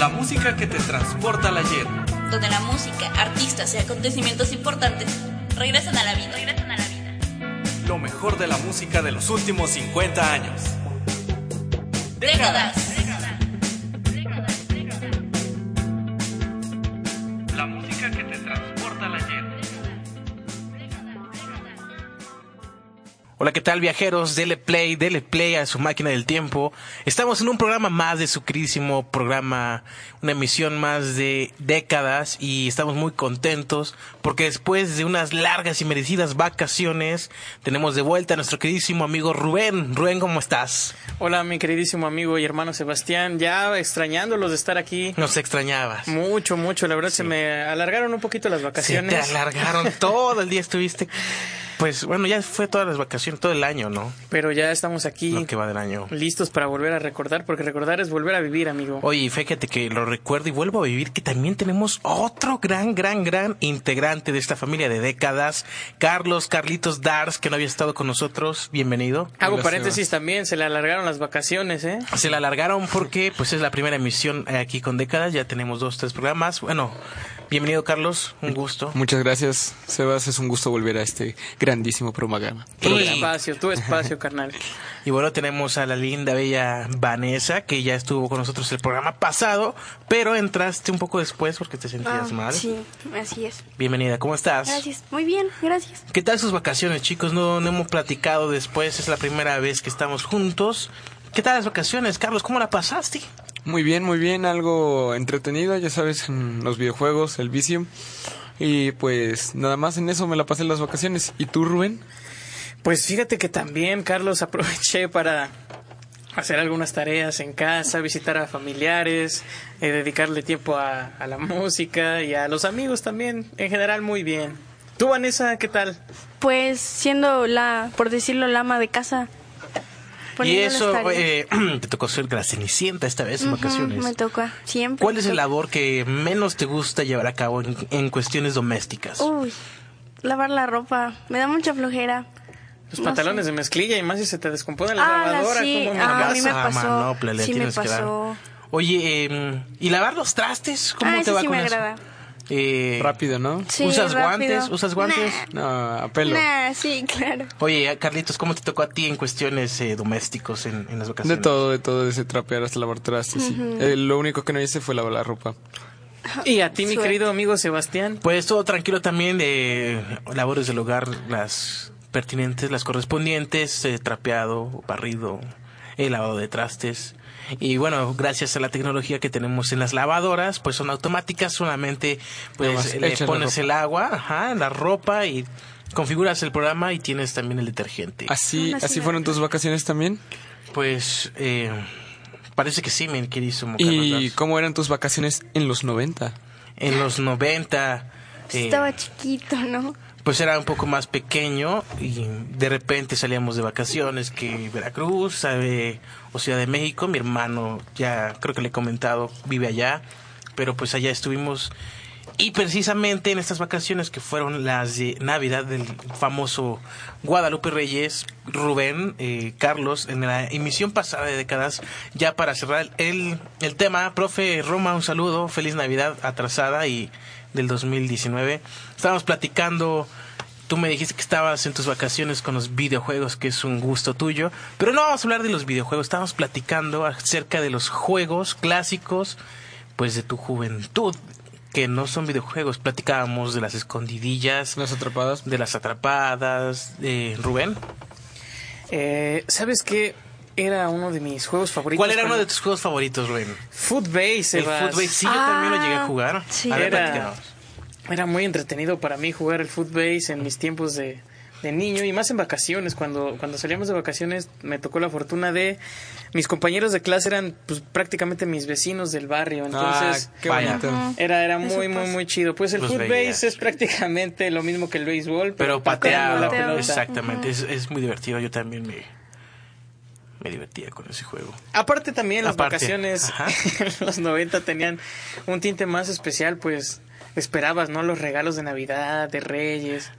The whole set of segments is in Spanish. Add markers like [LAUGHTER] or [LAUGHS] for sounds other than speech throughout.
La música que te transporta al ayer. Donde la música, artistas y acontecimientos importantes regresan a la vida. Regresan a la vida. Lo mejor de la música de los últimos 50 años. Décadas. Hola, ¿qué tal viajeros? Dele play, dele play a su máquina del tiempo. Estamos en un programa más de su queridísimo programa, una emisión más de décadas y estamos muy contentos porque después de unas largas y merecidas vacaciones tenemos de vuelta a nuestro queridísimo amigo Rubén. Rubén, ¿cómo estás? Hola, mi queridísimo amigo y hermano Sebastián. Ya extrañándolos de estar aquí. Nos extrañabas. Mucho, mucho. La verdad se me alargaron un poquito las Se vacaciones. te alargaron todo el día estuviste. [LAUGHS] Pues bueno, ya fue todas las vacaciones, todo el año, ¿no? Pero ya estamos aquí Lo que va del año. listos para volver a recordar, porque recordar es volver a vivir, amigo. Oye, fíjate que lo recuerdo y vuelvo a vivir que también tenemos otro gran, gran, gran integrante de esta familia de décadas, Carlos Carlitos Dars, que no había estado con nosotros. Bienvenido. Hago Hola, paréntesis también, se le alargaron las vacaciones, ¿eh? Se la alargaron porque pues es la primera emisión aquí con décadas, ya tenemos dos, tres programas. Bueno, bienvenido Carlos, un gusto. Muchas gracias, Sebas. Es un gusto volver a este grandísimo programa. Tu espacio, tu espacio, carnal. [LAUGHS] Y bueno, tenemos a la linda, bella Vanessa, que ya estuvo con nosotros el programa pasado, pero entraste un poco después porque te sentías Ah, mal. Sí, así es. Bienvenida, ¿cómo estás? Gracias. Muy bien, gracias. ¿Qué tal sus vacaciones, chicos? No, no hemos platicado después, es la primera vez que estamos juntos. ¿Qué tal las vacaciones, Carlos? ¿Cómo la pasaste? Muy bien, muy bien. Algo entretenido, ya sabes, en los videojuegos, el vicio. Y pues nada más en eso me la pasé las vacaciones. ¿Y tú, Rubén? Pues fíjate que también, Carlos, [LAUGHS] aproveché para hacer algunas tareas en casa, visitar a familiares, eh, dedicarle tiempo a, a la música y a los amigos también, en general muy bien. ¿Tú, Vanessa, qué tal? Pues siendo la, por decirlo, la ama de casa. Y eso, eh, [CLEARS THROAT] te tocó ser la cenicienta esta vez en Ujú, vacaciones. Me toca, siempre. ¿Cuál es el toca. labor que menos te gusta llevar a cabo en, en cuestiones domésticas? Uy, lavar la ropa. Me da mucha flojera. Los No pantalones sé. de mezclilla y más si se te descompone la Ah, la- lavadora. sí. ¿cómo me Ah, a mí me Ah, pasó. manopla, le sí me tienes que dar. pasó. Oye, eh, ¿y lavar los trastes? ¿Cómo Ah, te va sí con me eso? agrada. Eh, Rápido, ¿no? Sí, ¿Usas rápido. guantes? ¿Usas guantes? No, a pelo. Nah, sí, claro. Oye, Carlitos, ¿cómo te tocó a ti en cuestiones eh, domésticos en, en las De vacaciones? todo, de todo, desde trapear hasta lavar trastes. sí. Eh, lo único que no hice fue lavar la ropa. Y a ti, mi Suerte. querido amigo Sebastián. Pues todo tranquilo también de labores del hogar, las pertinentes, las correspondientes, eh, trapeado, barrido, el lavado de trastes. Y bueno, gracias a la tecnología que tenemos en las lavadoras, pues son automáticas, solamente pues le pones el agua, ajá, la ropa y configuras el programa y tienes también el detergente. ¿Así, así fueron tus vacaciones también? Pues eh, parece que sí, mi queridísimo ¿Y cómo eran tus vacaciones en los 90? En los 90... eh, Estaba chiquito, ¿no? Pues era un poco más pequeño y de repente salíamos de vacaciones que Veracruz sabe, o Ciudad de México. Mi hermano ya creo que le he comentado vive allá pero pues allá estuvimos. Y precisamente en estas vacaciones que fueron las de Navidad del famoso Guadalupe Reyes Rubén eh, Carlos en la emisión pasada de décadas ya para cerrar el, el tema profe Roma un saludo feliz Navidad atrasada y del 2019 estábamos platicando Tú me dijiste que estabas en tus vacaciones con los videojuegos, que es un gusto tuyo. Pero no vamos a hablar de los videojuegos, estamos platicando acerca de los juegos clásicos, pues de tu juventud, que no son videojuegos. Platicábamos de las escondidillas, ¿Las atrapadas? de las atrapadas, de Rubén. Eh, ¿Sabes qué? Era uno de mis juegos favoritos. ¿Cuál era uno de tus juegos favoritos, Rubén? Footbase, El. Footbase, sí, yo también lo llegué a Ah, jugar. sí. A ver, Era-. Era muy entretenido para mí jugar el Footbase en mis tiempos de de niño y más en vacaciones. Cuando, cuando salíamos de vacaciones me tocó la fortuna de mis compañeros de clase eran pues prácticamente mis vecinos del barrio. Entonces ah, qué bonito. era, era muy, muy, muy chido. Pues el Los footbase veías. es prácticamente lo mismo que el béisbol, Pero pateando pateado, la pelota. exactamente. es, es muy divertido. Yo también me, me divertía con ese juego. Aparte también las Aparte, vacaciones [LAUGHS] en los 90 tenían un tinte más especial, pues esperabas, ¿no? Los regalos de Navidad, de Reyes.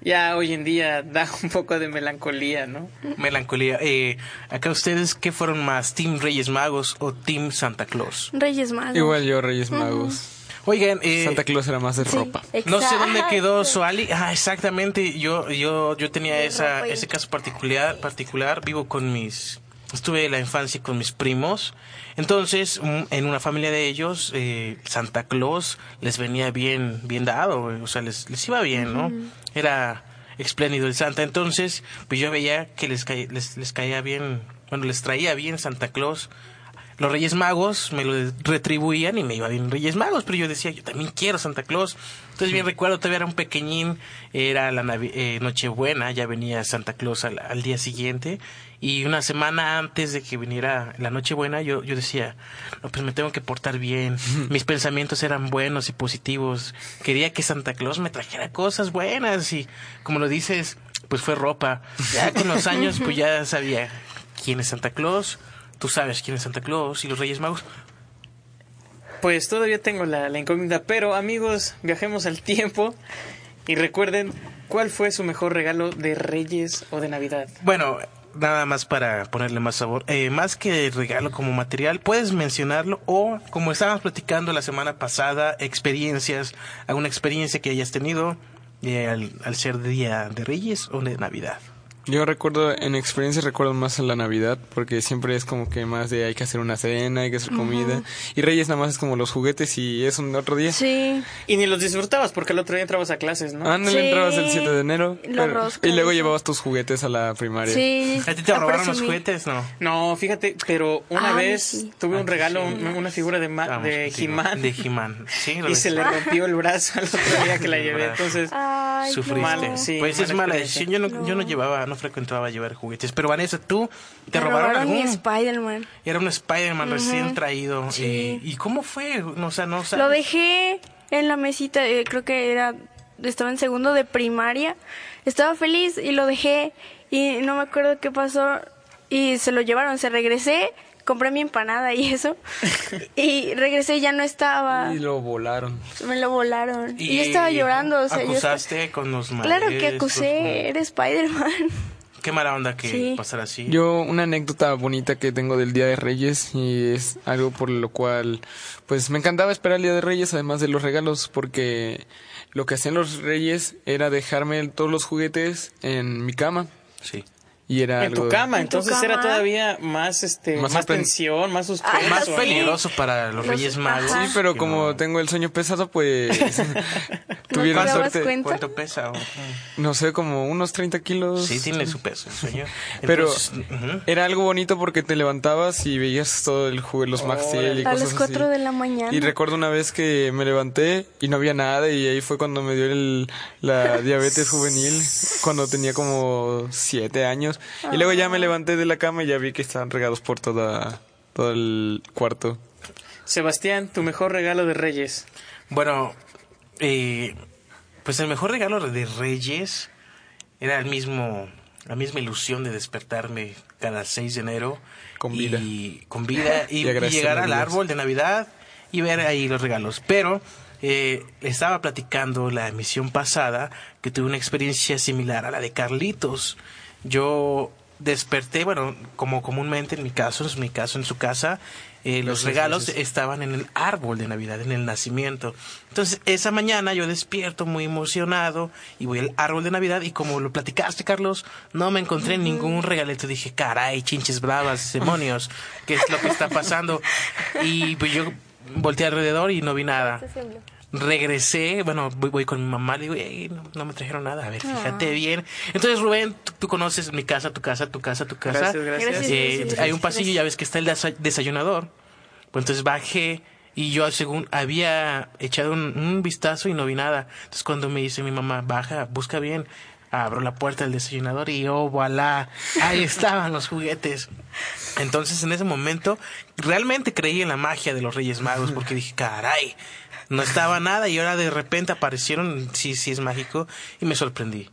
Ya hoy en día da [LAUGHS] un poco de melancolía, ¿no? Melancolía. Eh, acá ustedes, ¿qué fueron más? ¿Team Reyes Magos o Team Santa Claus? Reyes Magos. Igual yo, Reyes Magos. Oigan, eh, Santa Claus era más de Sí, ropa. No sé dónde quedó Suali. Ah, exactamente. Yo, yo, yo tenía De esa, ese caso particular, particular. Vivo con mis, estuve en la infancia con mis primos. Entonces, un- en una familia de ellos, eh, Santa Claus les venía bien, bien dado. O sea, les, les iba bien, ¿no? Era espléndido el Santa. Entonces, pues yo veía que les, les, les caía bien, bueno, les traía bien Santa Claus los Reyes Magos me lo retribuían y me iba bien Reyes Magos, pero yo decía, yo también quiero Santa Claus. Entonces bien recuerdo, todavía era un pequeñín, era la Navi- eh, Nochebuena, ya venía Santa Claus al, al día siguiente y una semana antes de que viniera la Nochebuena yo, yo decía, no, pues me tengo que portar bien, mis pensamientos eran buenos y positivos, quería que Santa Claus me trajera cosas buenas y como lo dices, pues fue ropa. Ya con los años pues ya sabía quién es Santa Claus, tú sabes quién es Santa Claus y los Reyes Magos. Pues todavía tengo la, la incógnita, pero amigos, viajemos al tiempo y recuerden cuál fue su mejor regalo de Reyes o de Navidad. Bueno, nada más para ponerle más sabor. Eh, más que regalo como material, puedes mencionarlo o, como estábamos platicando la semana pasada, experiencias, alguna experiencia que hayas tenido eh, al, al ser día de Reyes o de Navidad. Yo recuerdo, en experiencia recuerdo más en la Navidad, porque siempre es como que más de hay que hacer una cena, hay que hacer comida. Y Reyes nada más es como los juguetes y es un otro día. Sí. Y ni los disfrutabas porque el otro día entrabas a clases, ¿no? Ándale, Sí. entrabas el 7 de enero. Pero- y luego llevabas tus juguetes a la primaria. Sí. ¿A ti te a robaron los juguetes? No. No, fíjate, pero una Ah, vez sí. tuve Ah, un sí, regalo, sí. una figura de, ma- Vamos de. He-Man De He-Man. Sí, lo [LAUGHS] y se le rompió el brazo al otro día que la [LAUGHS] llevé. Entonces, Ay, Sufriste. Mal, sí, pues es mala decisión. Yo no, yo no No. llevaba, no frecuentaba llevar juguetes. Pero Vanessa, ¿tú te Me robaron, robaron mi algún? Spider-Man. Era un Spider-Man recién traído. Sí. ¿Y cómo fue? O sea, no Lo sabes. dejé en la mesita, eh, creo que era, estaba en segundo de primaria. Estaba feliz y lo dejé y no me acuerdo qué pasó y se lo llevaron, se regresé, compré mi empanada y eso [LAUGHS] y regresé y ya no estaba, Y lo volaron. me lo volaron y, yo estaba llorando, o sea, yo estaba- acusaste con los Claro que maestros, acusé, era Spider-Man. con- Qué mala onda que Sí. pasara así. Yo, una anécdota bonita que tengo del Día de Reyes y es algo por lo cual, pues me encantaba esperar el Día de Reyes, además de los regalos, porque lo que hacían los Reyes era dejarme todos los juguetes en mi cama. Sí. Y era en algo... tu cama, ¿En tu entonces era cama? todavía más este Más más, tensión, más suspenso. Ah, Más sí. peligroso para los, Los- Reyes Magos. Sí, pero que como no- tengo el sueño pesado, pues [LAUGHS] ¿No te tuvieron dabas suerte. cuenta? ¿Cuánto pesa? No sé, como unos 30 kilos. Sí, tiene su peso, el sueño. [LAUGHS] Pero Entonces, ujú. era algo bonito porque te levantabas y veías todo el juego, los Max Steel y A cosas las 4 así. de la mañana. Y recuerdo una vez que me levanté y no había nada y ahí fue cuando me dio el, la diabetes juvenil, cuando tenía como siete años. Y luego ya me levanté de la cama y ya vi que estaban regados por toda, todo el cuarto. Sebastián, tu mejor regalo de Reyes. Bueno, eh, pues el mejor regalo de Reyes era el mismo, la misma ilusión de despertarme cada 6 de enero. Con vida. Y, con vida [LAUGHS] y, Y agradecerle y llegar al árbol de Navidad y ver ahí los regalos. Pero eh, estaba platicando la emisión pasada que tuve una experiencia similar a la de Carlitos. Yo desperté, bueno, como comúnmente en mi caso, en mi caso, en su casa, eh, los regalos estaban en el árbol de Navidad, en el nacimiento. Entonces, esa mañana yo despierto muy emocionado y voy al árbol de Navidad y como lo platicaste, Carlos, no me encontré ningún regalito. Dije, caray, chinches bravas, demonios, ¿qué es lo que está pasando? [LAUGHS] Y pues yo volteé alrededor y no vi nada. Regresé, bueno, voy, voy con mi mamá, le digo, "Ey, no, no me trajeron nada, a ver, fíjate bien. Entonces, Rubén, tú, tú conoces mi casa, tu casa, tu casa, tu casa. Gracias, gracias. Gracias, Eh, gracias, hay un gracias. pasillo, ya ves que está el desa- desayunador. Pues entonces bajé y yo según había echado un, un vistazo y no vi nada. Entonces cuando me dice mi mamá, baja, busca bien. Abro la puerta del desayunador y oh, voilà, ahí estaban los juguetes. Entonces en ese momento realmente creí en la magia de los Reyes Magos porque dije, caray, no estaba nada y ahora de repente aparecieron, sí, sí es mágico y me sorprendí.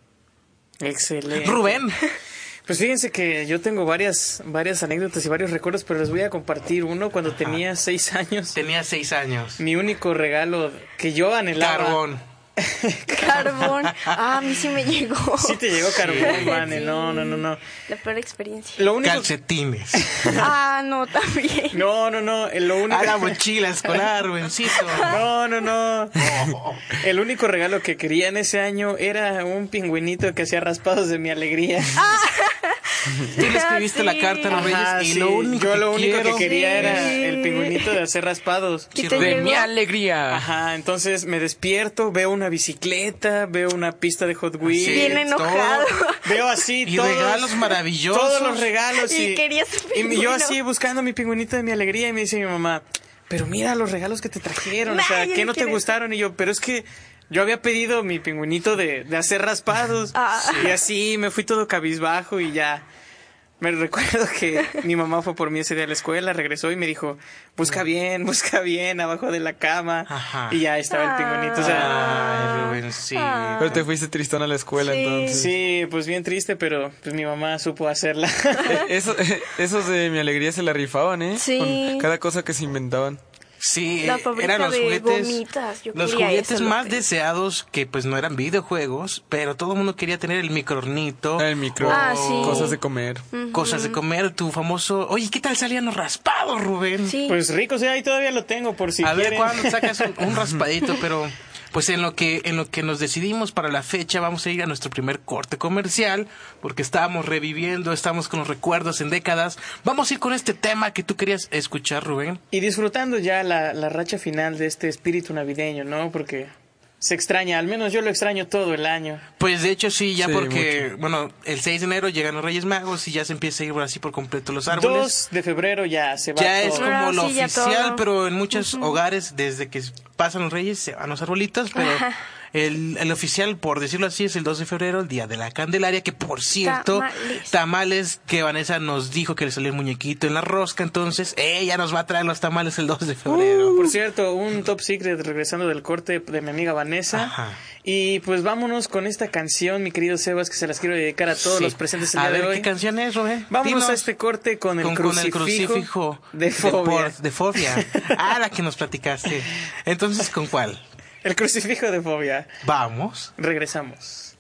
Excelente. Rubén, [LAUGHS] Pues fíjense que yo tengo varias, varias anécdotas y varios recuerdos, pero les voy a compartir uno cuando tenía seis años. tenía seis años. Mi único regalo que yo anhelaba. Carbón. [LAUGHS] Carbón. Ah, a mí sí me llegó. Sí te llegó carbón, Vane. No, no, no, no. La peor experiencia. Lo único. Calcetines. [LAUGHS] Ah, no, también. No, no, no. Lo único. A la mochila escolar. [LAUGHS] No, no, no. El único regalo que quería en ese año era un pingüinito que hacía raspados de mi alegría. Tú le escribiste la Sí. carta a los Reyes Ajá, y sí. lo único Yo que lo único quiero- que quería era el pingüinito de hacer raspados. ¿Y te De mi alegría. Ajá, entonces me despierto, veo una bicicleta, veo una pista de Hot Wheels. Sí. Bien enojado. Veo así Y todos, regalos maravillosos. Todos los regalos. Y Y, querías y pingüino. yo así buscando mi pingüinito de mi alegría y me dice mi mamá, pero mira los regalos que te trajeron, o sea, ¿qué no te gustaron? Y yo, pero es que yo había pedido mi pingüinito de, de hacer raspados. Ah. Y así me fui todo cabizbajo y ya. Me recuerdo que [LAUGHS] mi mamá fue por mí ese día a la escuela, regresó y me dijo, busca bien, busca bien, abajo de la cama. Ajá. Y ya estaba el pingüinito. O sea, Ay, Rubén, sí. Pero te fuiste tristón a la escuela Sí. entonces. sí, pues bien triste, pero pues mi mamá supo hacerla. [LAUGHS] Eh, Eso, esos de mi alegría se la rifaban, ¿eh? Sí. Con cada cosa que se inventaban. Sí, La eh, fábrica eran los de juguetes, gomitas, yo los juguetes eso, más deseados que pues no eran videojuegos, pero todo el mundo quería tener el microornito, El micro, Ah, sí. cosas de comer. cosas de comer, tu famoso, oye, ¿qué tal salían los raspados, Rubén? Sí. Pues rico, o sea, ahí todavía lo tengo por si a ver cuándo sacas un, un [LAUGHS] raspadito, pero pues en lo que en lo que nos decidimos para la fecha vamos a ir a nuestro primer corte comercial porque estábamos reviviendo, estamos con los recuerdos en décadas. Vamos a ir con este tema que tú querías escuchar, Rubén. Y disfrutando ya la, la racha final de este espíritu navideño, ¿no? Porque se extraña, al menos yo lo extraño todo el año. Pues de hecho sí, ya Sí, porque, bueno, el 6 de enero llegan los Reyes Magos y ya se empieza a ir así por completo los árboles. 2 de febrero ya se va ya es como lo sí, oficial, pero en muchos hogares, desde que pasan los Reyes, se van los arbolitos, pero el, el oficial, por decirlo así, es el 2 de febrero, el Día de la Candelaria, que por cierto, Tamales. tamales, que Vanessa nos dijo que le salió el muñequito en la rosca, entonces ella nos va a traer los tamales el 2 de febrero. Por cierto, un top secret regresando del corte de mi amiga Vanessa. Ajá. Y pues vámonos con esta canción, mi querido Sebas, que se las quiero dedicar a todos Sí. los presentes el a día ver, de hoy. ¿qué canción es, Rubén? Vámonos Dinos. a este corte con el, con, con crucifijo, el crucifijo de fobia. por- de fobia. Ah, la que nos platicaste. Entonces, ¿con cuál? El crucifijo de fobia. Vamos. Regresamos.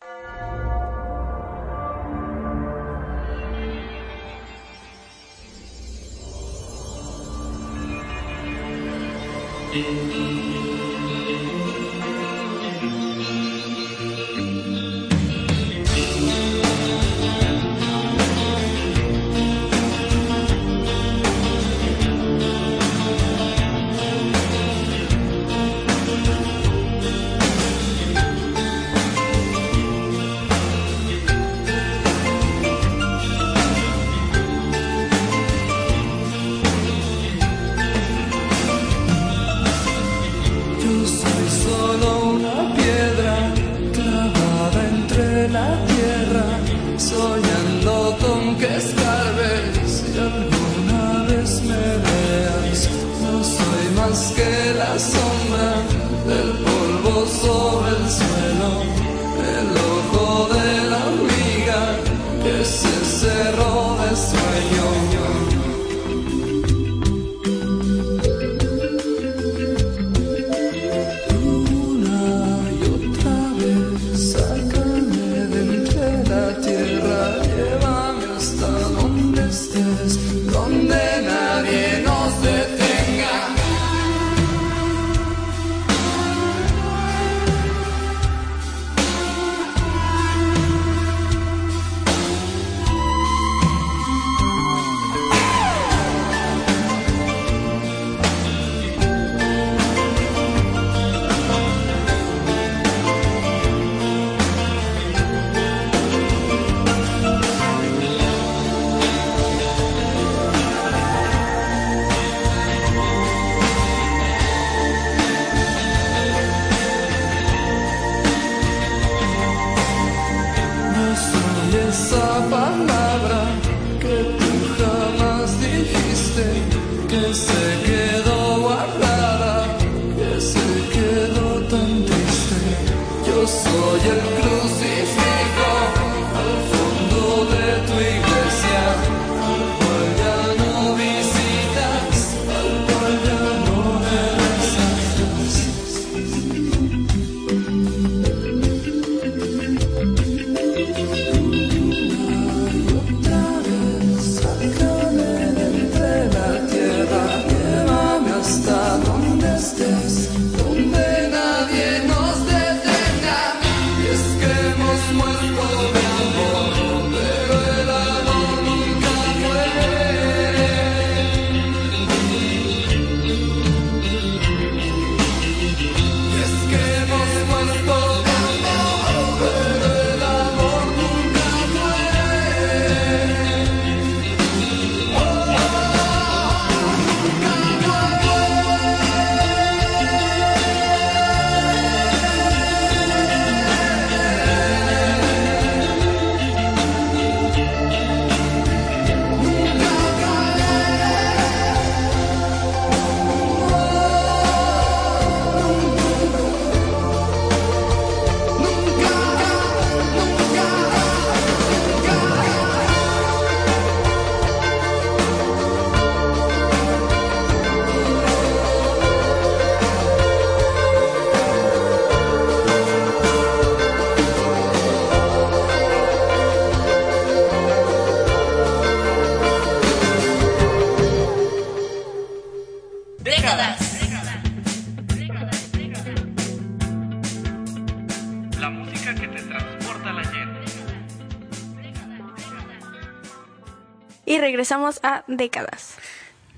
Regresamos a décadas.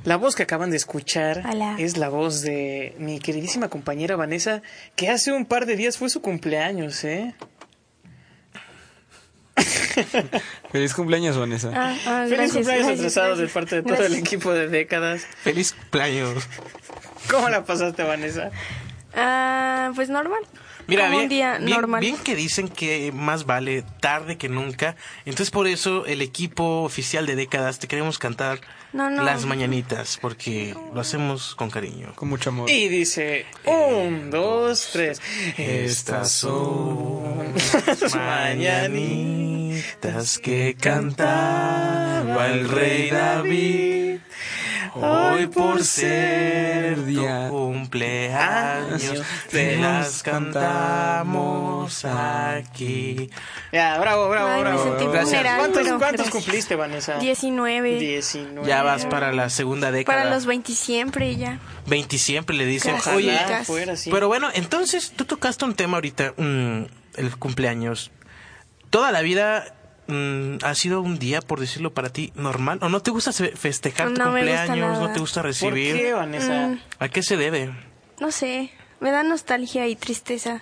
La voz que acaban de escuchar Hola. es la voz de mi queridísima compañera Vanessa, que hace un par de días fue su cumpleaños, ¿eh? [LAUGHS] Feliz cumpleaños, Vanessa. Ah, ah, Feliz gracias, cumpleaños gracias, atrasado de gracias. parte de todo el equipo de décadas. Feliz cumpleaños. ¿Cómo la pasaste, Vanessa? Ah, pues normal. Mira, bien, un día bien- normal. bien que dicen que más vale tarde que nunca. Entonces, por eso, el equipo oficial de décadas te queremos cantar No, no. las mañanitas, porque lo hacemos con cariño. Con mucho amor. Y dice, un, dos, tres. Estas son las mañanitas que cantaba el rey David. Hoy por ser día tu cumpleaños, te las cantamos aquí. Ya, bravo, bravo, Ay, me bravo. sentí Gracias. vulnerable, ¿Cuántos, cuántos gracias. cumpliste, Vanessa? 19. 19. Ya vas para la segunda década. Para los 20 siempre ya. 20 siempre le dicen. Ojalá. Oye, fuera pero bueno, entonces tú tocaste un tema ahorita, mm, el cumpleaños. Toda la vida mm, ha sido un día, por decirlo para ti, normal. ¿O no te gusta fe- festejar tu No cumpleaños? ¿No te gusta ¿Por recibir? qué, Vanessa? Mm. ¿A qué se debe? No sé. Me da nostalgia y tristeza.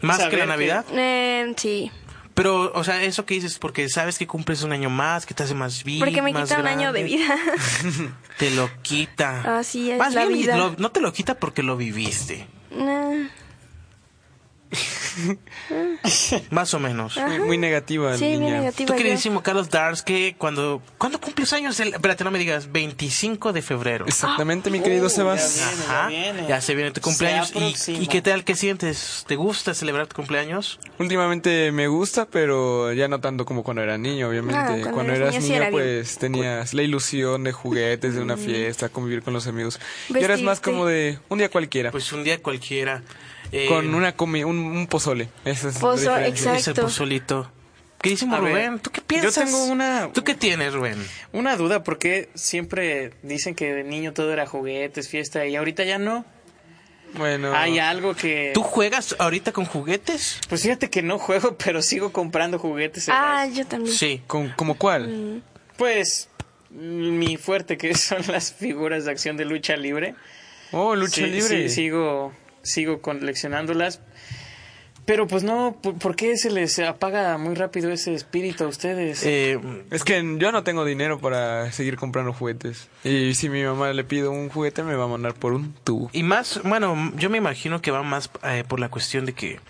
¿Más que la que- Navidad? Eh, sí. Pero, o sea, eso que dices, porque sabes que cumples un año más, que te hace más vida. Porque me quita un año de vida. Te lo quita. Así es Más la bien, vida. lo- no te lo quita porque lo viviste. Nah. [LAUGHS] Más o menos. Ajá. Muy negativa, Sí, niña. negativa. Tú yo. queridísimo Carlos Dars, que cuando... ¿Cuándo cumples años? El, espérate, no me digas. 25 de febrero. Exactamente, mi querido Uh, Sebas. ya viene, Ajá. viene. Ya se viene tu cumpleaños. ¿Y, aproxima. ¿Y qué tal? ¿Qué sientes? ¿Te gusta celebrar tu cumpleaños? Últimamente me gusta, pero ya no tanto como cuando era niño, obviamente. Ah, cuando cuando eras eras niño sí niño, era bien. pues tenías la ilusión de juguetes, de una fiesta, convivir con los amigos. Y eras más como de un día cualquiera, Pues un día cualquiera. Eh, con una comi un, un pozole. Esa es Pozo, exacto. Es el pozolito. Queridísimo A ver, Rubén, ¿tú qué piensas? yo tengo una- ¿Tú qué tienes, Rubén? Una duda, porque siempre dicen que de niño todo era juguetes, fiesta, y ahorita ya no. Bueno, Hay algo que... ¿Tú juegas ahorita con juguetes? Pues fíjate que no juego, [LAUGHS] pero sigo comprando juguetes. en Ah, yo también. Sí. ¿con, ¿como cuál? Pues mi fuerte que [LAUGHS] son las figuras de acción de lucha libre. Oh, lucha Sí, libre. sí, sigo, sigo coleccionándolas. Pero pues no, ¿por, qué se les apaga muy rápido ese espíritu a ustedes? Eh, Es que yo no tengo dinero para seguir comprando juguetes. Y si mi mamá le pido un juguete, me va a mandar por un tubo. y más, bueno, yo me imagino que va más eh, por la cuestión de que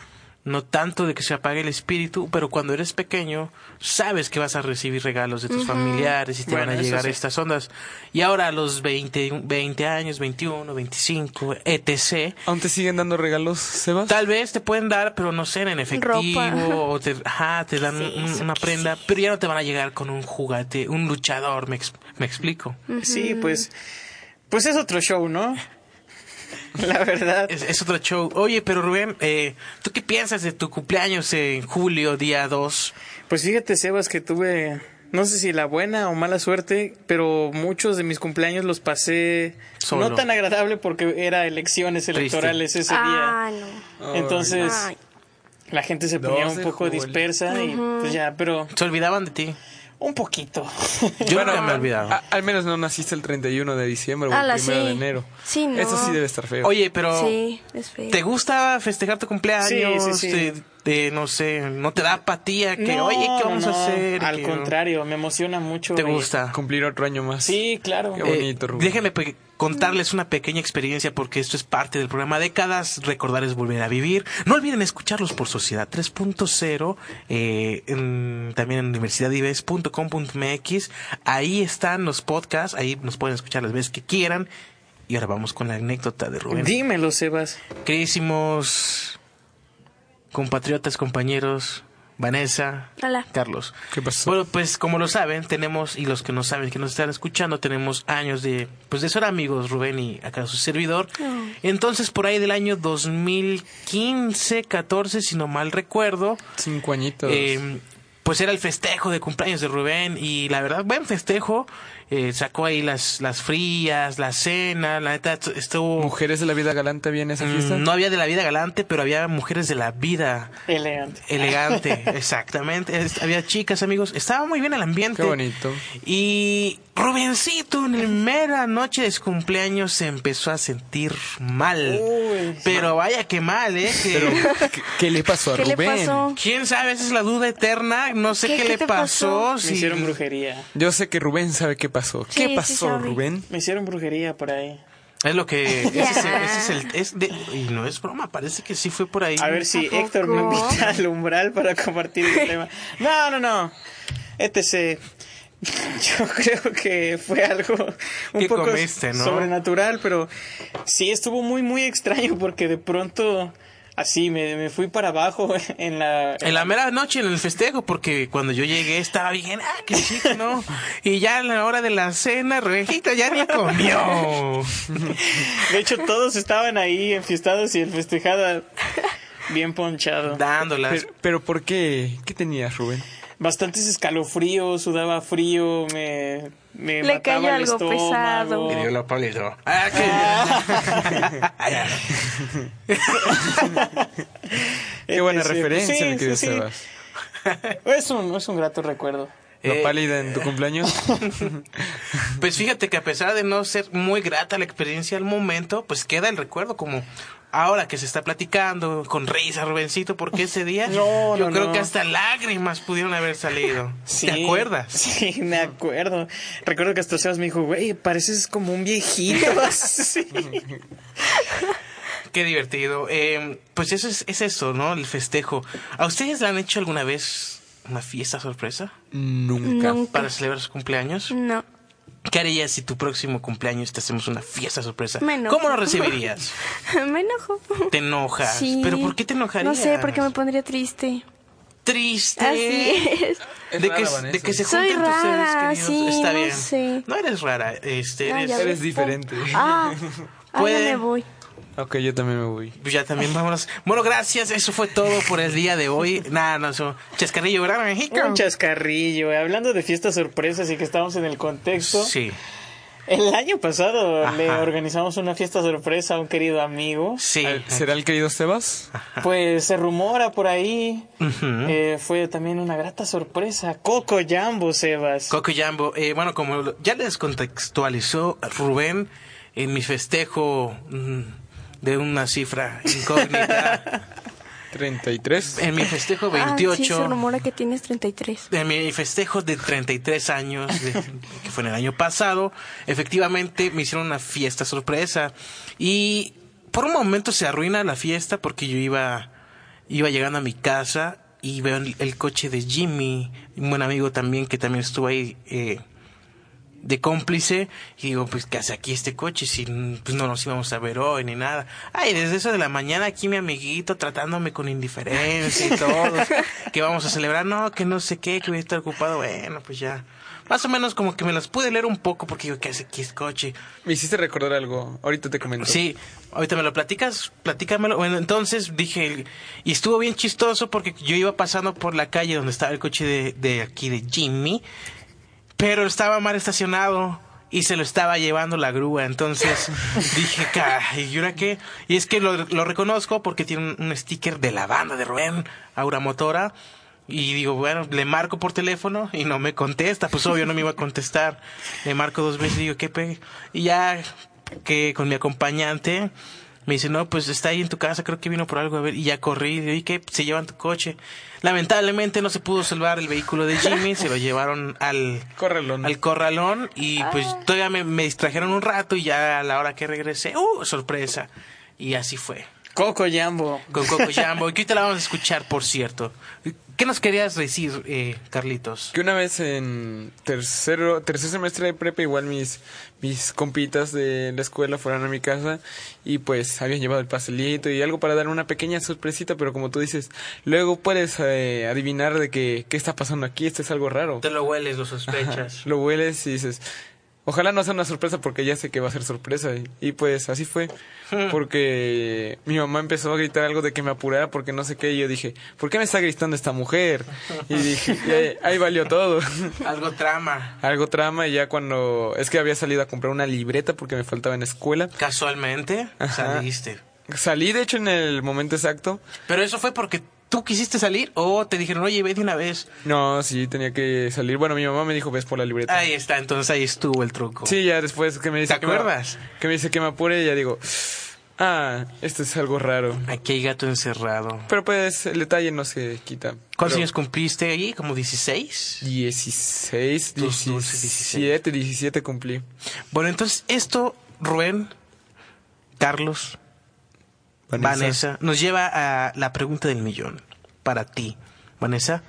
no tanto de que se apague el espíritu, pero cuando eres pequeño sabes que vas a recibir regalos de tus familiares y te Bueno, van a llegar sí. estas ondas. Y ahora a los 20, 20 años, 21, 25, etc., ¿Aún te siguen dando regalos, Sebas? Tal vez te pueden dar, pero no sé, en efectivo, Ropa. o te, ajá, te dan Sí, un- una prenda, pero ya no te van a llegar con un juguete, un luchador, me, ex- me explico. Sí, pues, pues es otro show, ¿no? [LAUGHS] La verdad. Es, es otro show. Oye, pero Rubén, eh, ¿tú qué piensas de tu cumpleaños en julio, día 2? Pues fíjate, Sebas, que tuve, no sé si la buena o mala suerte, pero muchos de mis cumpleaños los pasé Solo. no tan agradable porque era elecciones electorales ese Ah, no. día. Entonces, Ay. la gente se ponía 12 un poco julio. dispersa y pues ya, pero Se olvidaban de ti. Un poquito. Yo Bueno, nunca me he olvidado. a- al menos no naciste el 31 de diciembre o el Ala, 1 de sí. enero. Sí, no. Eso sí debe estar feo. Oye, pero Sí, es feo. ¿te gusta festejar tu cumpleaños? Sí, sí, sí. Te- no sé, ¿no te da apatía que, No, oye, ¿qué vamos no, a hacer? Al Que- contrario, me emociona mucho. ¿Te gusta? Cumplir otro año más. Sí, claro. Qué Eh, bonito, Rubén. déjenme contarles una pequeña experiencia porque esto es parte del programa Décadas. Recordar es volver a vivir. No olviden escucharlos por Sociedad 3.0, eh, en- también en universidadives.com.mx. Ahí están los podcasts, ahí nos pueden escuchar las veces que quieran. Y ahora vamos con la anécdota de Rubén. Dímelo, Sebas. Queridísimos compatriotas, compañeros, Vanessa, Hola. Carlos. ¿Qué pasó? Bueno, pues como lo saben, tenemos, y los que no saben, que nos están escuchando, tenemos años de, pues de ser amigos, Rubén y acá su servidor. Entonces, por ahí del año 2015, 14, si no mal recuerdo, Cinco añitos. eh, pues era el festejo de cumpleaños de Rubén y la verdad, buen festejo. Eh, sacó ahí las, las frías, la cena, la neta estuvo... ¿Mujeres de la vida galante había en esa fiesta? Mm, No había de la vida galante, pero había mujeres de la vida Elegante. elegante, [LAUGHS] exactamente. Es- había chicas, amigos. Estaba muy bien el ambiente. Qué bonito. Y Rubencito en la primera noche de su cumpleaños se empezó a sentir mal. Uy. pero vaya que mal, ¿eh? [LAUGHS] Que- Pero, ¿qué, qué le pasó a ¿Qué le Rubén? pasó? ¿Quién sabe? Esa es la duda eterna. No sé ¿Qué- qué, qué le pasó. pasó? Me hicieron brujería. Yo sé que Rubén sabe qué pasó. Sí, ¿Qué sí pasó. Rubén? Me hicieron brujería por ahí. Es lo que... Ese es el... Ya. ese es el- es de- y no es broma, parece que sí fue por ahí. A ver si. Héctor me invita al umbral para compartir el tema. [LAUGHS] No, no, no. ETC. Yo creo que fue algo un ¿Qué poco comiste, no? sobrenatural, pero sí estuvo muy, muy extraño porque de pronto así me, me fui para abajo [LAUGHS] en la... En la mera noche en el festejo, porque cuando yo llegué estaba bien, ah, qué chico, ¿no? Y ya a la hora de la cena, Rubejito ya ni comió. [LAUGHS] De hecho, todos estaban ahí enfiestados y el festejada bien ponchado. Dándolas. Pero, pero ¿por qué? ¿Qué tenías, Rubén? Bastantes escalofríos, sudaba frío, me, me Le mataba cayó el algo estómago. pesado. Me dio la pálida. Ah, que- [LAUGHS] Qué buena ETC. referencia, Sí, mi querido sí, sí. Sebas. Es un, es un grato recuerdo. ¿La Eh, pálida en tu cumpleaños? [LAUGHS] Pues fíjate que a pesar de no ser muy grata la experiencia al momento, pues queda el recuerdo como ahora que se está platicando con risa, Rubencito, porque ese día [LAUGHS] No, yo no, creo no. que hasta lágrimas pudieron haber salido. [LAUGHS] Sí, ¿Te acuerdas? [LAUGHS] Sí, me acuerdo. Recuerdo que hasta Sebas me dijo, güey, pareces como un viejito. Sí. Qué divertido. Eh, pues eso es, es eso, ¿no? El festejo. ¿A ustedes le han hecho alguna vez una fiesta sorpresa Nunca. Nunca. para celebrar su cumpleaños? No. ¿Qué harías si tu próximo cumpleaños te hacemos una fiesta sorpresa? Me enojo. ¿Cómo lo recibirías? [LAUGHS] me enojo. ¿Te enojas? Sí. ¿Pero por qué te enojarías? No sé, porque me pondría triste. Triste. Así es. Es de, rara, que, de que se Soy junten tus seres rara, queridos. sí, Está no bien. sé. No eres rara, este, eres... diferente. Ah, ah, Puede- ya me voy. Ok, yo también me voy. Pues ya también vámonos. Bueno, gracias. Eso fue todo por el día de hoy. Nada, no, eso. Chascarrillo, ¿verdad, México? Un chascarrillo. eh. Hablando de fiestas sorpresas y que estamos en el contexto. Sí, El año pasado Ajá. le organizamos una fiesta sorpresa a un querido amigo. sí. ¿Será el querido Sebas? Pues se rumora por ahí. Eh, fue también una grata sorpresa. Coco Jambo, Sebas. Coco Jambo, eh, bueno, como ya les contextualizó Rubén en mi festejo mm, de una cifra incógnita, [LAUGHS] 33. en mi festejo Ah, 28, sí, se rumora que tienes 33. en mi festejo de 33 años, de- que fue en el año pasado, efectivamente me hicieron una fiesta sorpresa y por un momento se arruina la fiesta porque yo iba iba llegando a mi casa y veo el, el coche de Jimmy, un buen amigo también que también estuvo ahí eh, de cómplice y digo, pues ¿qué hace aquí este coche? Si pues no nos íbamos a ver hoy ni nada. Ay, desde eso de la mañana aquí mi amiguito tratándome con indiferencia y todo, [LAUGHS] que vamos a celebrar, no, que no sé qué, que voy a estar ocupado, bueno, pues ya. Más o menos como que me las pude leer un poco porque digo, ¿qué hace aquí este coche? Me hiciste recordar algo. Ahorita te comento. Sí, ahorita me lo platicas, platícamelo. Bueno, entonces dije, y estuvo bien chistoso porque yo iba pasando por la calle donde estaba el coche de, de aquí de Jimmy, pero estaba mal estacionado y se lo estaba llevando la grúa. Entonces [LAUGHS] dije, "Caray, ¿y ahora qué? Y es que lo, lo reconozco porque tiene un, un sticker de la banda de Rubén, Aura Motora. Y digo, bueno, le marco por teléfono y no me contesta. Pues obvio no me iba a contestar. Le marco dos veces y digo, ¿qué pegue? Y ya que con mi acompañante me dice, no, pues está ahí en tu casa, creo que vino por algo a ver. Y ya corrí y digo, ¿y qué? Se llevan tu coche. Lamentablemente no se pudo salvar el vehículo de Jimmy, se lo llevaron al [LAUGHS] Corralón. al corralón y pues todavía me, me distrajeron un rato y ya a la hora que regresé, ¡uh! Sorpresa. Y así fue. Coco Jambo. Con Coco [LAUGHS] Jambo, que ahorita la vamos a escuchar, por cierto. ¿Qué nos querías decir, eh, Carlitos? Que una vez en tercero, tercer semestre de prepa, igual mis, mis compitas de la escuela fueron a mi casa y pues habían llevado el pastelito y algo para dar una pequeña sorpresita, pero como tú dices, luego puedes eh, adivinar de que qué está pasando aquí, esto es algo raro. Te lo hueles, lo sospechas. [LAUGHS] Lo hueles y dices, ojalá no sea una sorpresa porque ya sé que va a ser sorpresa. Y, y pues así fue, [LAUGHS] porque mi mamá empezó a gritar algo de que me apurara porque no sé qué y yo dije, ¿por qué me está gritando esta mujer? [LAUGHS] Y dije, y ahí, ahí valió todo. [LAUGHS] Algo trama. Algo trama y ya cuando es que había salido a comprar una libreta porque me faltaba en escuela. Casualmente Ajá. saliste. Salí de hecho en el momento exacto. Pero eso fue porque tú quisiste salir o te dijeron, oye, ve de una vez. No, sí, tenía que salir. Bueno, mi mamá me dijo, ves por la libreta. Ahí está, entonces ahí estuvo el truco. Sí, ya después que me dice ¿Te acuerdas? que me dice que me apure y ya digo, ah, esto es algo raro. Aquí hay gato encerrado. Pero pues el detalle no se quita. ¿Cuántos Pero años cumpliste ahí? ¿Como 16? 16, Tus dulces 17, 17 cumplí. Bueno, entonces esto, Rubén, Carlos, Vanessa. nos lleva a la pregunta del millón. Para ti, Vanessa,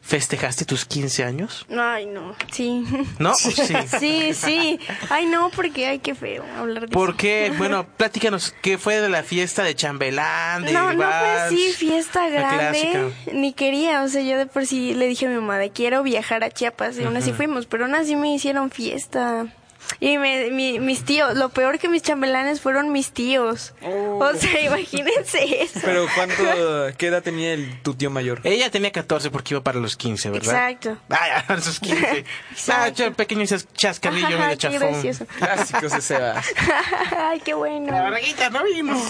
¿festejaste tus 15 años? Ay, no. Sí. ¿No? ¿O [LAUGHS] sí? Sí, sí. Ay, no, porque ay, qué feo hablar de ¿Por eso. qué? [LAUGHS] Bueno, platícanos, ¿qué fue de la fiesta de chambelán? De No, no fue así, fiesta grande. Ni quería, o sea, yo de por sí le dije a mi mamá de quiero viajar a Chiapas y aún así fuimos, pero aún así me hicieron fiesta. Y me, mi- mis tíos, lo peor que mis chambelanes fueron mis tíos. O sea, [LAUGHS] imagínense eso. Pero ¿cuánto, qué edad tenía el, tu tío mayor? Ella tenía 14 porque iba para los 15, ¿verdad? Exacto. Ay, a sus 15. [LAUGHS] ah, Exacto. yo, pequeño chas- chascarrillo Ajá, medio qué chafón. gracioso. [LAUGHS] Clásicos ese edad. Ay, qué bueno. La barriguita no vino.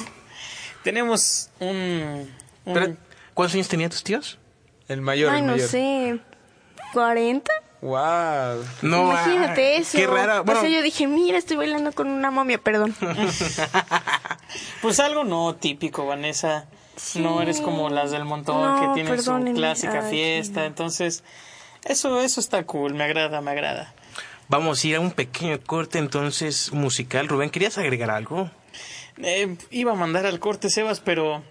Tenemos un... un- ¿Cuántos años tenían tus tíos? El mayor, Ay, el no mayor. sé. ¿40? Wow. No, Imagínate ah, eso. Qué raro. Bueno, O sea, yo dije, mira, estoy bailando con una momia, perdón. [LAUGHS] Pues algo no típico, Vanessa. No eres como las del montón No, que tienen su clásica Ay, fiesta. Entonces, eso, eso está cool. Me agrada, me agrada. vamos a ir a un pequeño corte entonces musical. Rubén, ¿querías agregar algo? Eh, iba a mandar al corte, Sebas, pero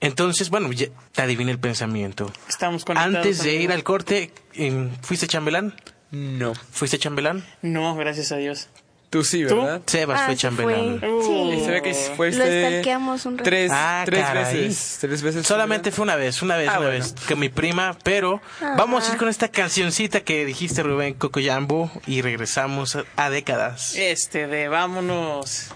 Entonces, bueno, ya te adiviné el pensamiento. estamos conectados. Antes de ir al corte, em, ¿fuiste chambelán? No. ¿Fuiste chambelán? No, gracias a Dios. Tú sí, ¿Tú? ¿verdad? Sebas Ah, fue chambelán. fue. Uh, Sí. Se ve que fuiste Lo stalkeamos un rato. tres, Ah, tres caray. veces. Tres veces. Solamente fue una vez, una vez, Ah, una bueno. vez, que mi prima, pero vamos a ir con esta cancioncita que dijiste, Rubén Cocoyambo, y regresamos a, a décadas. Este de vámonos.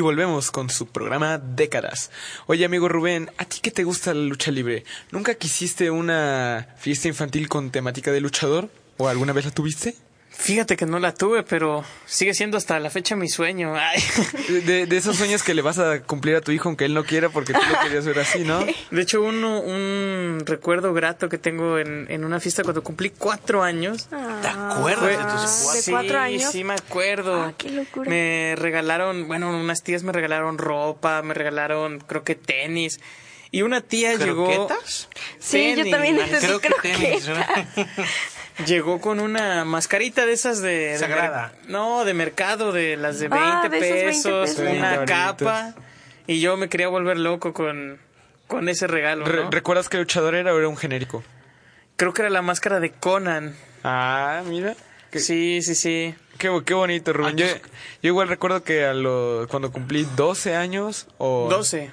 Y volvemos con su programa Décadas. Oye, amigo Rubén, ¿a ti qué te gusta la lucha libre? ¿Nunca quisiste una fiesta infantil con temática de luchador? ¿O alguna vez la tuviste? Fíjate que no la tuve, pero sigue siendo hasta la fecha mi sueño. Ay. De, de esos sueños que le vas a cumplir a tu hijo aunque él no quiera porque tú lo querías ver así, ¿no? [LAUGHS] De hecho, uno, un recuerdo grato que tengo en, en una fiesta cuando cumplí cuatro años. ¿Te acuerdas de tus Ah, cuatro? ¿De cuatro años? Sí, sí me acuerdo. Ah, qué locura. Me regalaron, bueno, unas tías me regalaron ropa, me regalaron, creo que tenis. Y una tía llegó... ¿Croquetas? Sí, yo también entendí creo que tenis. [LAUGHS] Llegó con una mascarita de esas de... Sagrada. no, de mercado, de las de 20 Ah, de esos 20 pesos, una 20 capa. Y yo me quería volver loco con, con ese regalo, Re- ¿no? ¿Recuerdas qué luchador era o era un genérico? Creo que era la máscara de Conan. Ah, mira. Qué, Sí, sí, sí. qué, qué bonito, Rubén. Yo, yo igual recuerdo que a lo, cuando cumplí 12 años o... 12.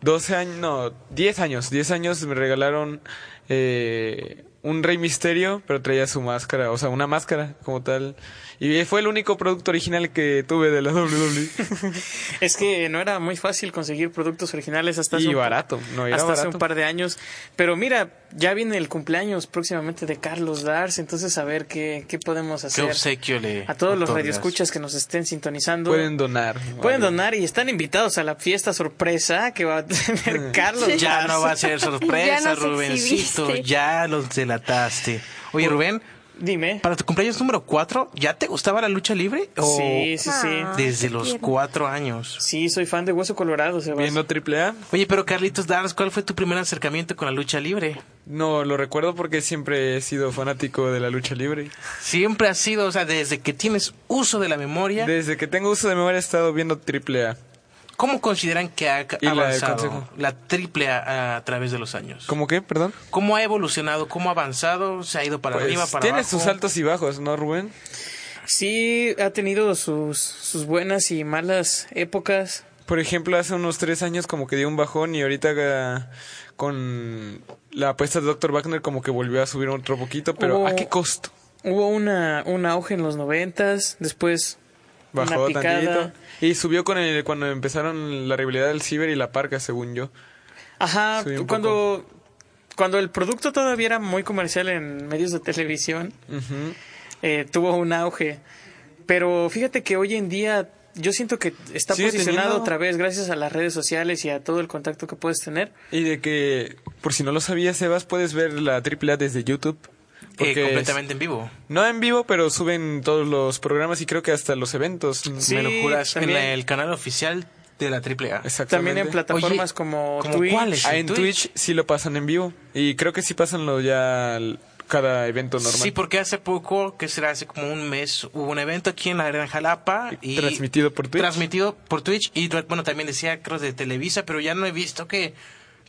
12 años, no, 10 años. 10 años me regalaron eh, un Rey Misterio, pero traía su máscara, o sea, una máscara como tal. Y fue el único producto original que tuve de la WWE. [LAUGHS] Es que no era muy fácil conseguir productos originales hasta hace y un- barato, no era hasta hace un par de años. Pero mira, ya viene el cumpleaños próximamente de Carlos Dars, entonces a ver qué, qué podemos ¿Qué hacer. obsequio le A todos los radioescuchas que nos estén sintonizando. Pueden donar. Pueden Vale. donar y están invitados a la fiesta sorpresa que va a tener [LAUGHS] Carlos Ya Dars. no va a ser [LAUGHS] sorpresa, Rubencito. exhibiste. Ya los delataste. Oye, Rubén, Dime. para tu cumpleaños número 4, ¿ya te gustaba la lucha libre? ¿O Sí, sí, sí. Ah. Desde los cuatro años. Sí, soy fan de Hueso Colorado, Sebas. Viendo triple A. Oye, pero Carlitos Dars, ¿cuál fue tu primer acercamiento con la lucha libre? No, lo recuerdo porque siempre he sido fanático de la lucha libre. Siempre ha sido, o sea, desde que tienes uso de la memoria. Desde que tengo uso de memoria he estado viendo triple A. ¿Cómo consideran que ha la avanzado la triple A, a través de los años? ¿Cómo qué? Perdón. ¿Cómo ha evolucionado? ¿Cómo ha avanzado? ¿Se ha ido para Pues, arriba, para tiene abajo? sus altos y bajos, ¿no, Rubén? Sí, ha tenido sus, sus buenas y malas épocas. Por ejemplo, hace unos tres años como que dio un bajón y ahorita eh, con la apuesta de Dr. Wagner como que volvió a subir otro poquito, pero Hubo- ¿a qué costo? Hubo una, un auge en los noventas, después Bajó una tantito. Y subió con el, cuando empezaron la rivalidad del Ciber y la Parca, según yo. Ajá, cuando, cuando el producto todavía era muy comercial en medios de televisión, eh, tuvo un auge. Pero fíjate que hoy en día yo siento que está Sigue posicionado teniendo- otra vez gracias a las redes sociales y a todo el contacto que puedes tener. Y de que, por si no lo sabías, Sebas, puedes ver la AAA desde YouTube. Eh, Porque es- completamente en vivo. no en vivo, pero suben todos los programas y creo que hasta los eventos. Sí, Me lo juras. En el canal oficial de la triple A. Exactamente. También en plataformas Oye, como ¿como Twitch. cuáles? Ah, en Twitch. Twitch sí lo pasan en vivo. Y creo que sí pasan lo ya cada evento normal. Sí, porque hace poco, que será hace como un mes, hubo un evento aquí en la Arena Jalapa. Y Transmitido por Twitch. Transmitido por Twitch. Y bueno, también decía, creo, de Televisa, pero ya no he visto que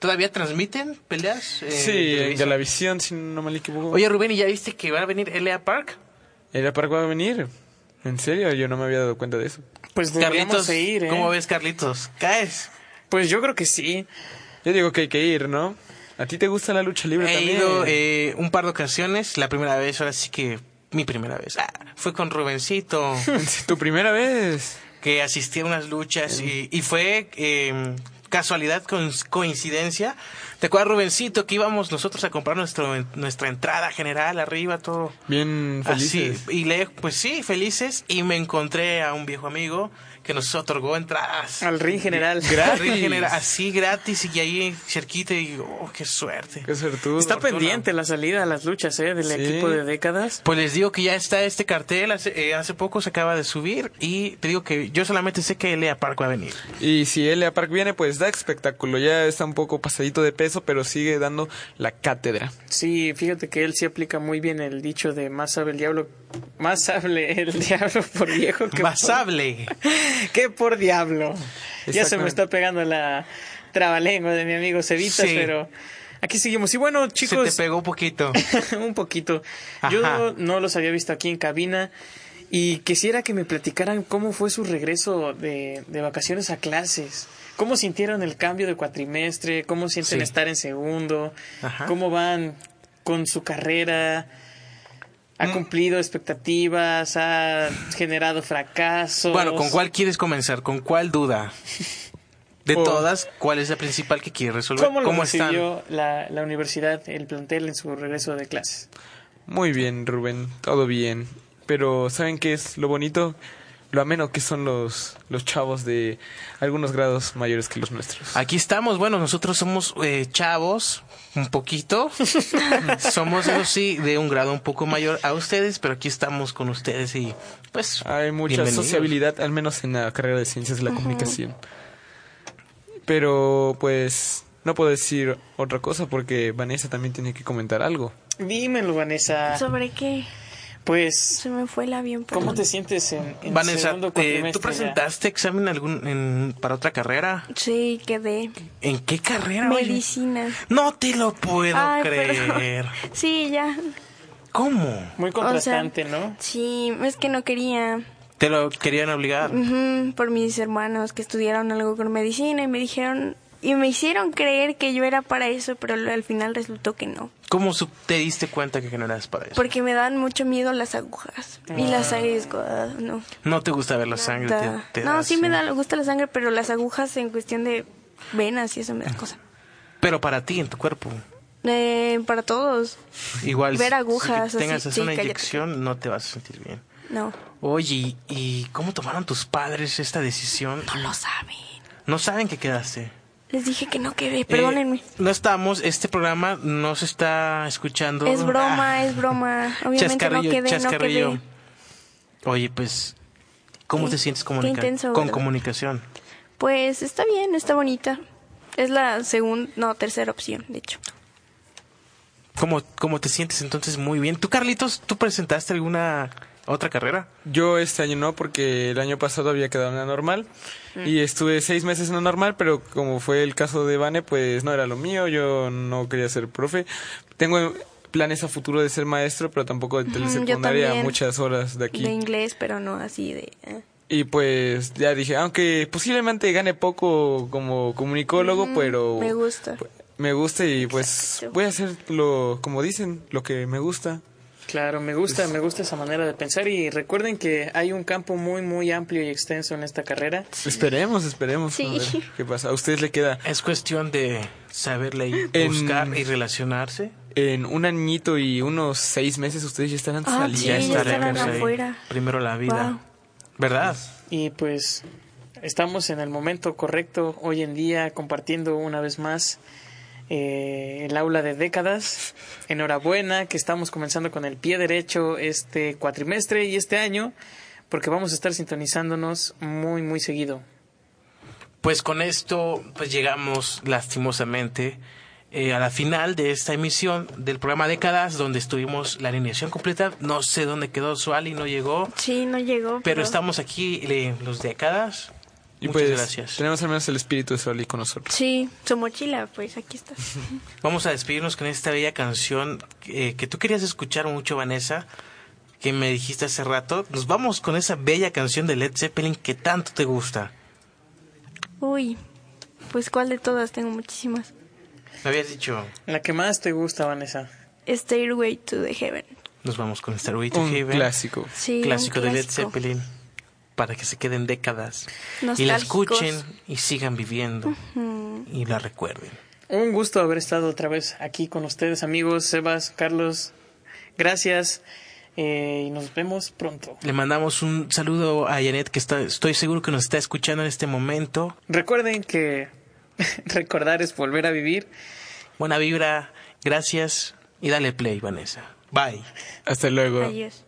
todavía transmiten peleas. eh, Sí, de en. Galavisión, si no me equivoco. Oye, Rubén, ¿y ya viste que va a venir L.A. Park? ¿Era para va a venir? ¿En serio? Yo no me había dado cuenta de eso. Pues Carlitos, ir, ¿eh? ¿cómo ves, Carlitos? ¿Caes? Pues yo creo que sí. Yo digo que hay que ir, ¿no? ¿A ti te gusta la lucha libre He también? ido eh, un par de ocasiones. La primera vez, ahora sí que mi primera vez. Ah, fue con Rubencito, [LAUGHS] ¿Tu primera vez? que asistí a unas luchas y, y fue eh, casualidad, coincidencia. ¿Te acuerdas, Rubencito, que íbamos nosotros a comprar nuestro, nuestra entrada general arriba, todo Bien felices. así? Y le, pues sí, felices. Y me encontré a un viejo amigo que nos otorgó entradas. Al ring general. Ring general, así gratis y ahí cerquita y oh, qué suerte. Qué suertudo. Está fortuna. pendiente la salida a las luchas, ¿eh? Del Sí. equipo de décadas. Pues les digo que ya está este cartel, hace, eh, hace poco se acaba de subir y te digo que yo solamente sé que Lea Park va a venir. Y si Elia Park viene, pues da espectáculo. Ya está un poco pasadito de peso, pero sigue dando la cátedra. Sí, fíjate que él sí aplica muy bien el dicho de más sabe el diablo, más sabe el [LAUGHS] diablo por viejo que Basable. por, [LAUGHS] que por diablo. Ya se me está pegando la trabalengua de mi amigo Cevitas, Sí. pero aquí seguimos. Y bueno, Se chicos, te pegó un poquito. [LAUGHS] un poquito. Ajá. Yo no los había visto aquí en cabina y quisiera que me platicaran cómo fue su regreso de, de vacaciones a clases. ¿Cómo sintieron el cambio de cuatrimestre? ¿Cómo sienten Sí. estar en segundo? Ajá. ¿Cómo van con su carrera? ¿Ha cumplido expectativas? ¿Ha generado fracasos? Bueno, ¿con cuál quieres comenzar? ¿Con cuál duda? De Oh. todas, ¿cuál es la principal que quieres resolver? ¿Cómo lo recibió la, la universidad, el plantel en su regreso de clases? Muy bien, Rubén. Todo bien. Pero ¿saben qué es lo bonito? Lo ameno que son los, los chavos de algunos grados mayores que los nuestros. Aquí estamos, bueno, nosotros somos eh, chavos, un poquito. [LAUGHS] somos, eso sí, de un grado un poco mayor a ustedes, pero aquí estamos con ustedes y pues... Hay mucha sociabilidad, al menos en la carrera de ciencias de la comunicación. Pero pues no puedo decir otra cosa porque Vanessa también tiene que comentar algo. Dímelo, Vanessa. ¿Sobre qué? Pues, Se me fue el avión. ¿cómo te sientes en, en Vanessa, segundo eh, cuatrimestre ¿tú ya? presentaste examen algún, en, para otra carrera? Sí, quedé. ¿En qué carrera? oye? Medicina. No te lo puedo Ay, creer. [LAUGHS] Sí, ya. ¿Cómo? Muy O sea, contrastante, ¿no? Sí, es que no quería. Te lo querían obligar. Por mis hermanos que estudiaron algo con medicina y me dijeron y me hicieron creer que yo era para eso, pero al final resultó que no, ¿Cómo te diste cuenta que no eras para eso? porque me dan mucho miedo las agujas y Ah. la sangre no. No te gusta ver la sangre. te- te no, sí me da gusta la sangre, pero las agujas en cuestión de venas y eso me da cosa. Pero para ti, en tu cuerpo. Eh, para todos, Igual. Ver si- agujas, Si tengas así, así sí, una cállate. inyección, no te vas a sentir bien. no, Oye, ¿y- ¿y cómo tomaron tus padres esta decisión? no lo saben. No saben que quedaste. Les dije que no quedé, perdónenme. Eh, no estamos, este programa no se está escuchando. es broma, Ah, es broma. Obviamente chascarrillo, no quedé, chascarrillo. no quedé. Oye, pues, ¿cómo Qué- te sientes intenso, con ¿verdad? comunicación? Pues está bien, está bonita. Es la segunda, no, tercera opción, de hecho. ¿Cómo, ¿Cómo te sientes entonces? Muy bien. ¿Tú, Carlitos, tú presentaste alguna ¿Otra carrera? Yo este año no, porque el año pasado había quedado en la normal y estuve seis meses en la normal, pero como fue el caso de Vane, pues no era lo mío, yo no quería ser profe. Tengo planes a futuro de ser maestro, pero tampoco de telesecundaria también. muchas horas de aquí. De inglés, pero no así de... eh. Y pues ya dije, aunque posiblemente gane poco como comunicólogo, pero Me gusta. me gusta y pues voy a hacer lo, como dicen, lo que me gusta. Claro, me gusta, me gusta esa manera de pensar y recuerden que hay un campo muy, muy amplio y extenso en esta carrera. Esperemos, esperemos. Sí. a ver ¿Qué pasa? ¿A ustedes le queda Es cuestión de saber leer, En- buscar y relacionarse. en un añito y unos seis meses ustedes ya estarán Ah, saliendo? sí, ya estarán ahí. afuera. Primero la vida. Wow. ¿Verdad? Y pues estamos en el momento correcto hoy en día compartiendo una vez más eh, el aula de décadas. Enhorabuena que estamos comenzando con el pie derecho este cuatrimestre y este año porque vamos a estar sintonizándonos muy muy seguido. Pues con esto pues llegamos lastimosamente eh, a la final de esta emisión del programa Décadas donde estuvimos la alineación completa. No sé dónde quedó Suali, no llegó, Sí, no llegó. pero estamos aquí eh, los Décadas. Y Muchas pues gracias. tenemos al menos el espíritu de Soli con nosotros. Sí, su mochila, pues aquí está. [LAUGHS] Vamos a despedirnos con esta bella canción eh, que tú querías escuchar mucho, Vanessa, que me dijiste hace rato. Nos vamos con esa bella canción de Led Zeppelin que tanto te gusta. Uy, pues ¿cuál de todas? Tengo muchísimas. Me habías dicho, La que más te gusta, Vanessa. Stairway to the Heaven. nos vamos con Starway to Un Heaven. clásico. Sí, un clásico de Led clásico. Zeppelin para que se queden décadas y la escuchen y sigan viviendo y la recuerden. Un gusto haber estado otra vez aquí con ustedes, amigos, Sebas, Carlos. Gracias eh, y nos vemos pronto. Le mandamos un saludo a Janet que está, estoy seguro que nos está escuchando en este momento. Recuerden que [LAUGHS] recordar es volver a vivir. Buena vibra, gracias y dale play, Vanessa. Bye. Hasta luego. Adiós.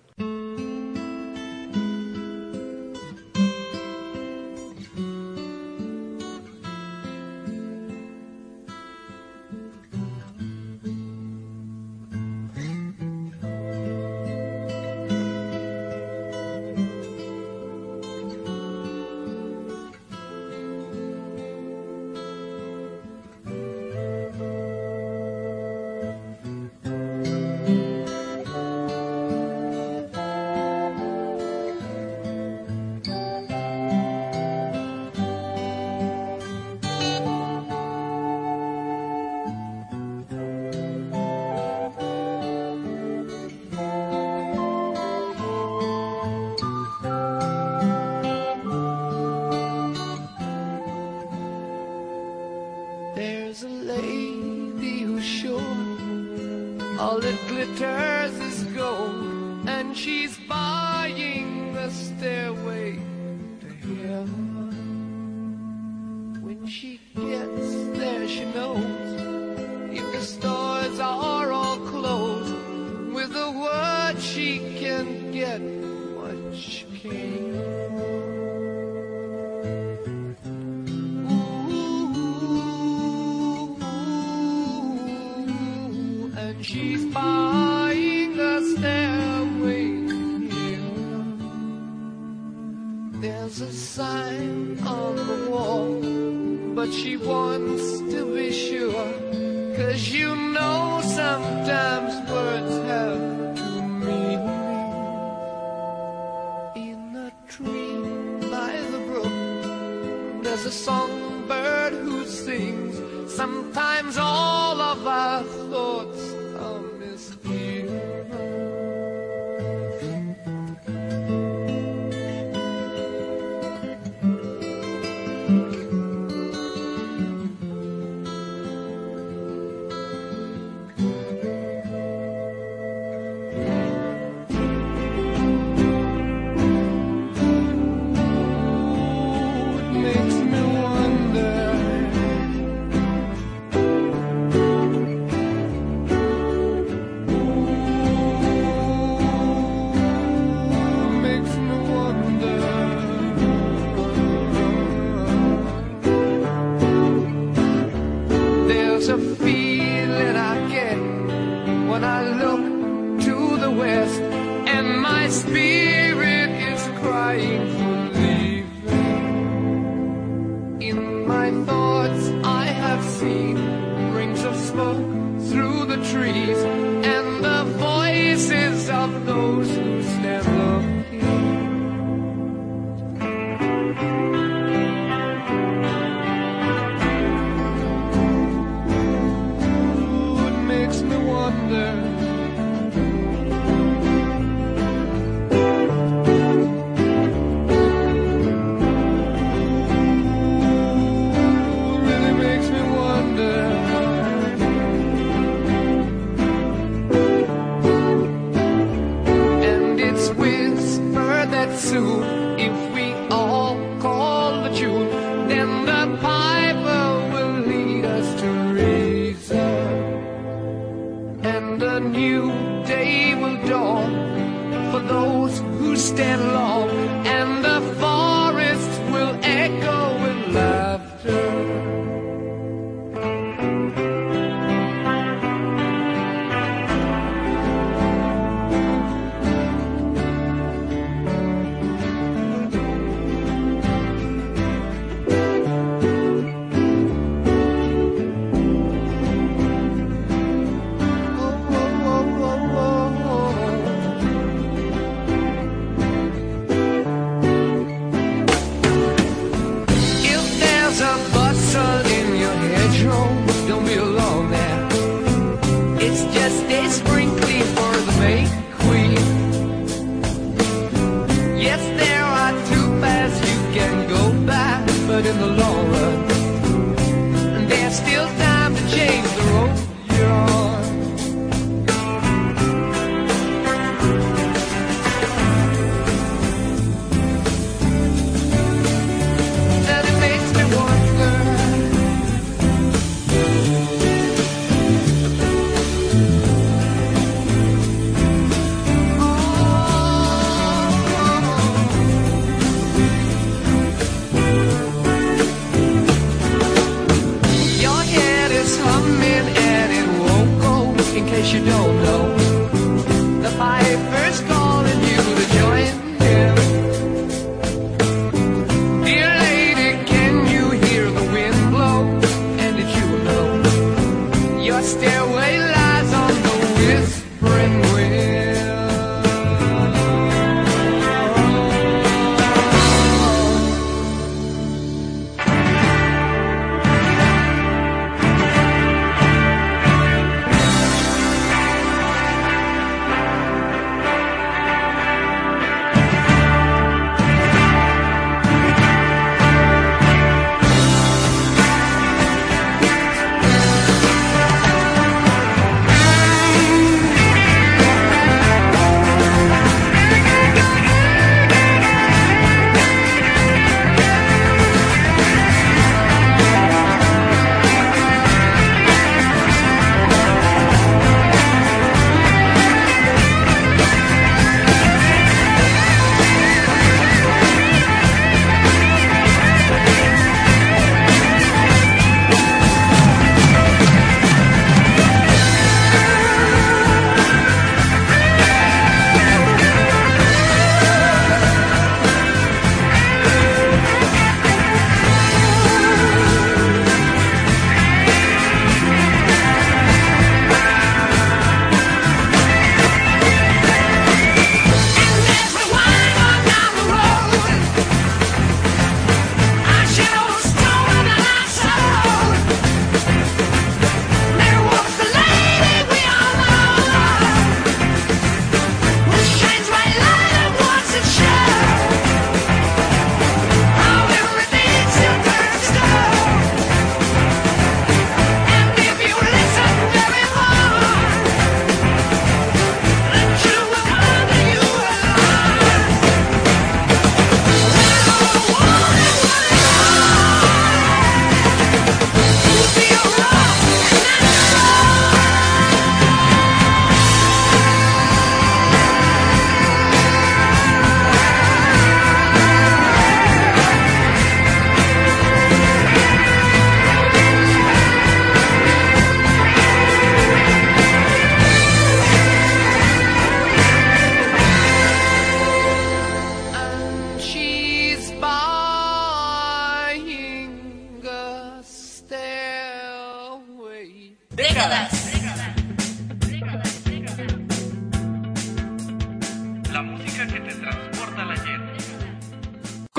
Stairway lies on the whispering wind?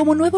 Como nuevo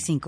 35.